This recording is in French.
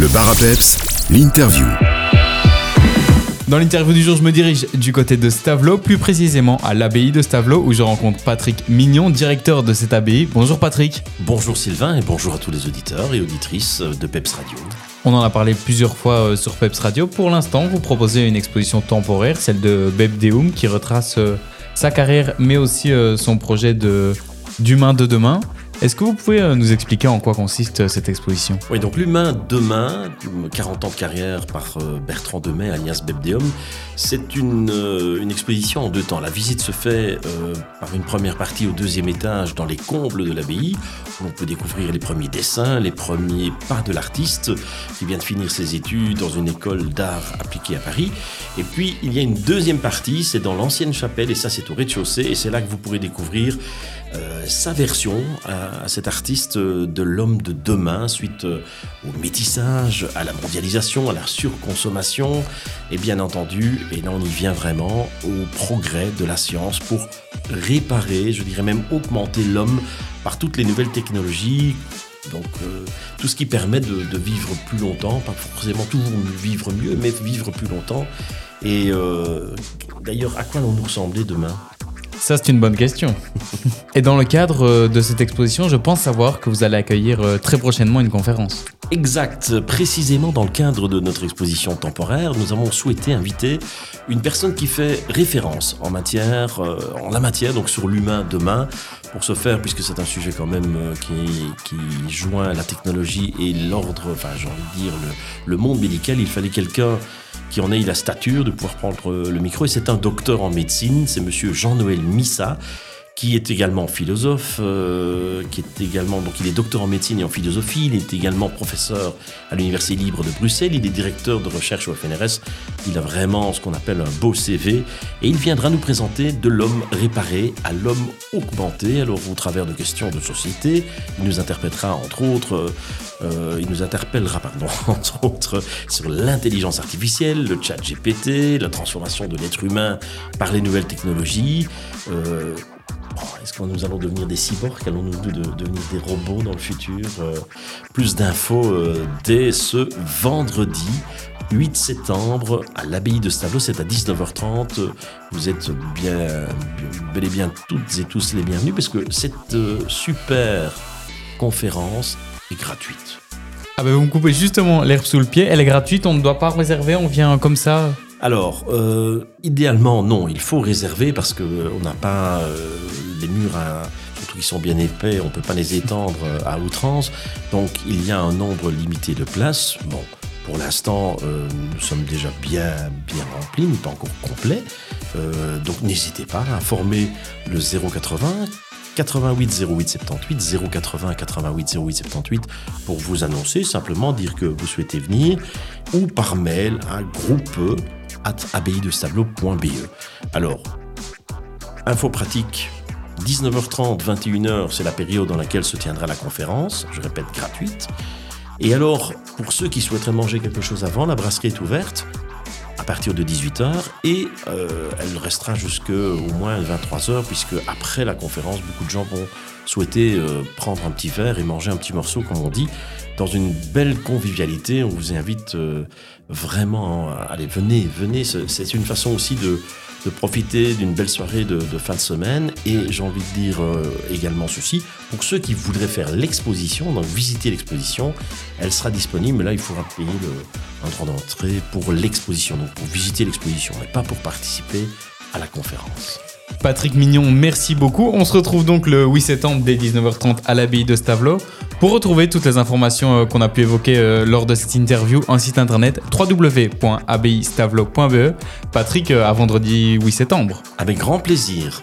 Le bar à peps, l'interview. Dans l'interview du jour, je me dirige du côté de Stavelot, plus précisément à l'abbaye de Stavelot, où je rencontre Patrick Mignon, directeur de cette abbaye. Bonjour Patrick. Bonjour Sylvain et bonjour à tous les auditeurs et auditrices de Peps Radio. On en a parlé plusieurs fois euh, sur Peps Radio. Pour l'instant, vous proposez une exposition temporaire, celle de Beb Deum, qui retrace euh, sa carrière, mais aussi euh, son projet de d'humain de demain. Est-ce que vous pouvez euh, nous expliquer en quoi consiste euh, cette exposition? Oui, donc l'humain demain, 40 ans de carrière par euh, Bertrand Demey, alias Bebdeum, c'est une, une exposition en deux temps. La visite se fait par une première partie au deuxième étage dans les combles de l'abbaye, on peut découvrir les premiers dessins, les premiers pas de l'artiste qui vient de finir ses études dans une école d'art appliquée à Paris. Et puis il y a une deuxième partie, c'est dans l'ancienne chapelle, et ça c'est au rez-de-chaussée, et c'est là que vous pourrez découvrir euh, sa version à, cet artiste de l'homme de demain suite euh, au métissage, à la mondialisation, à la surconsommation et bien entendu, et là on y vient vraiment, au progrès de la science pour réparer, je dirais même augmenter l'homme par toutes les nouvelles technologies. Donc euh, tout ce qui permet de, vivre plus longtemps, pas forcément toujours vivre mieux, mais vivre plus longtemps. Et euh, d'ailleurs, à quoi allons-nous ressembler demain? Ça, c'est une bonne question. Et dans le cadre euh, de cette exposition, je pense savoir que vous allez accueillir très prochainement une conférence. Exact. Précisément dans le cadre de notre exposition temporaire, nous avons souhaité inviter une personne qui fait référence en matière, euh, en la matière, donc sur l'humain demain. Pour ce faire, puisque c'est un sujet quand même euh, qui, qui joint la technologie et l'ordre, enfin j'ai envie de dire le, le monde médical, il fallait quelqu'un qui en ait la stature de pouvoir prendre le micro. Et c'est un docteur en médecine, c'est monsieur Jean-Noël Missa qui est également philosophe, euh, qui est également donc il est docteur en médecine et en philosophie, il est également professeur à l'université libre de Bruxelles, il est directeur de recherche au FNRS, il a vraiment ce qu'on appelle un beau CV et il viendra nous présenter de l'homme réparé à l'homme augmenté. Alors au travers de questions de société, il nous interprétera entre autres, euh, il nous interpellera pardon entre autres sur l'intelligence artificielle, le chat GPT, la transformation de l'être humain par les nouvelles technologies. euh, Est-ce que nous allons devenir des cyborgs? Allons-nous de- de- devenir des robots dans le futur? Euh, Plus d'infos euh, dès ce vendredi 8 septembre à l'abbaye de Stavelot. C'est à 19h30. Vous êtes bien, bel et bien toutes et tous les bienvenus parce que cette euh, super conférence est gratuite. Ah ben vous me coupez justement l'herbe sous le pied, elle est gratuite, on ne doit pas réserver, on vient comme ça. Alors, euh, idéalement, non, il faut réserver parce que euh, on n'a pas euh, les murs, à, surtout qu'ils sont bien épais, on ne peut pas les étendre euh, à outrance. Donc, il y a un nombre limité de places. Bon, pour l'instant, euh, nous sommes déjà bien, bien remplis, mais pas encore complet. Euh, donc, n'hésitez pas à informer le 080 88 08 78 080 88 08 78 pour vous annoncer, simplement dire que vous souhaitez venir ou par mail à groupe at abbaye-de-stableau.be. Alors, info pratique, 19h30, 21h, c'est la période dans laquelle se tiendra la conférence, je répète, gratuite. Et alors, pour ceux qui souhaiteraient manger quelque chose avant, la brasserie est ouverte à partir de 18h et euh, elle restera jusque au moins 23h puisque après la conférence, beaucoup de gens vont souhaiter euh, prendre un petit verre et manger un petit morceau, comme on dit, dans une belle convivialité. On vous invite euh, vraiment, à- allez, venez, venez. C'est une façon aussi de, de profiter d'une belle soirée de, fin de semaine. Et j'ai envie de dire euh, également ceci, pour ceux qui voudraient faire l'exposition, donc visiter l'exposition, elle sera disponible, mais là il faudra payer un droit d'entrée pour l'exposition, donc pour visiter l'exposition, mais pas pour participer à la conférence. Patrick Mignon, merci beaucoup. On se retrouve donc le 8 septembre dès 19h30 à l'abbaye de Stavelot. Pour retrouver toutes les informations euh, qu'on a pu évoquer euh, lors de cette interview, un site internet www.abbayestavelo.be. Patrick, euh, à vendredi 8 septembre. Avec grand plaisir.